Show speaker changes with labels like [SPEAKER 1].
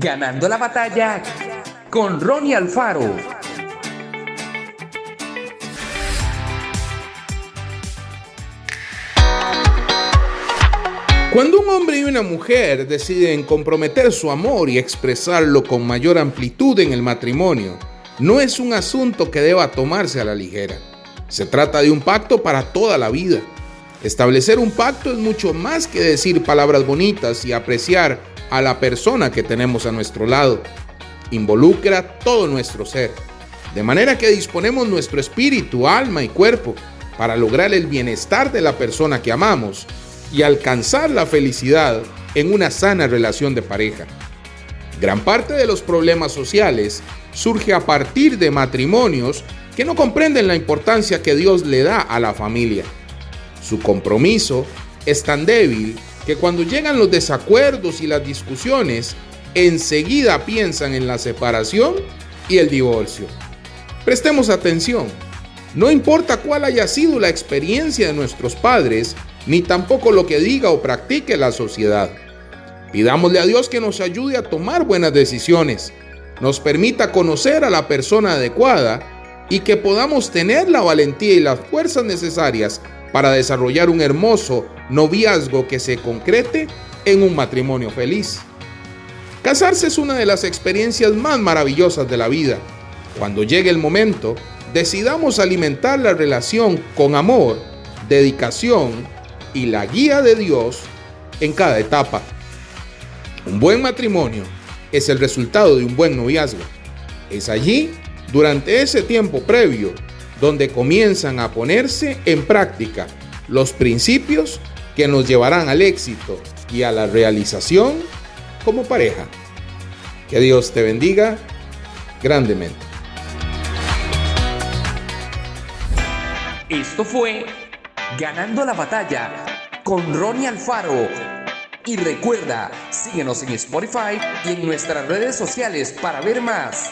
[SPEAKER 1] Ganando la batalla con Ronnie Alfaro.
[SPEAKER 2] Cuando un hombre y una mujer deciden comprometer su amor y expresarlo con mayor amplitud en el matrimonio, no es un asunto que deba tomarse a la ligera. Se trata de un pacto para toda la vida. Establecer un pacto es mucho más que decir palabras bonitas y apreciar a la persona que tenemos a nuestro lado. Involucra todo nuestro ser, de manera que disponemos nuestro espíritu, alma y cuerpo para lograr el bienestar de la persona que amamos y alcanzar la felicidad en una sana relación de pareja. Gran parte de los problemas sociales surge a partir de matrimonios que no comprenden la importancia que Dios le da a la familia. Su compromiso es tan débil que cuando llegan los desacuerdos y las discusiones, enseguida piensan en la separación y el divorcio. Prestemos atención. No importa cuál haya sido la experiencia de nuestros padres, ni tampoco lo que diga o practique la sociedad. Pidámosle a Dios que nos ayude a tomar buenas decisiones, nos permita conocer a la persona adecuada y que podamos tener la valentía y las fuerzas necesarias para desarrollar un hermoso noviazgo que se concrete en un matrimonio feliz. Casarse es una de las experiencias más maravillosas de la vida. Cuando llegue el momento, decidamos alimentar la relación con amor, dedicación y la guía de Dios en cada etapa. Un buen matrimonio es el resultado de un buen noviazgo. Es allí, durante ese tiempo previo, donde comienzan a ponerse en práctica los principios que nos llevarán al éxito y a la realización como pareja. Que Dios te bendiga grandemente.
[SPEAKER 1] Esto fue Ganando la batalla con Ronnie Alfaro. Y recuerda, síguenos en Spotify y en nuestras redes sociales para ver más.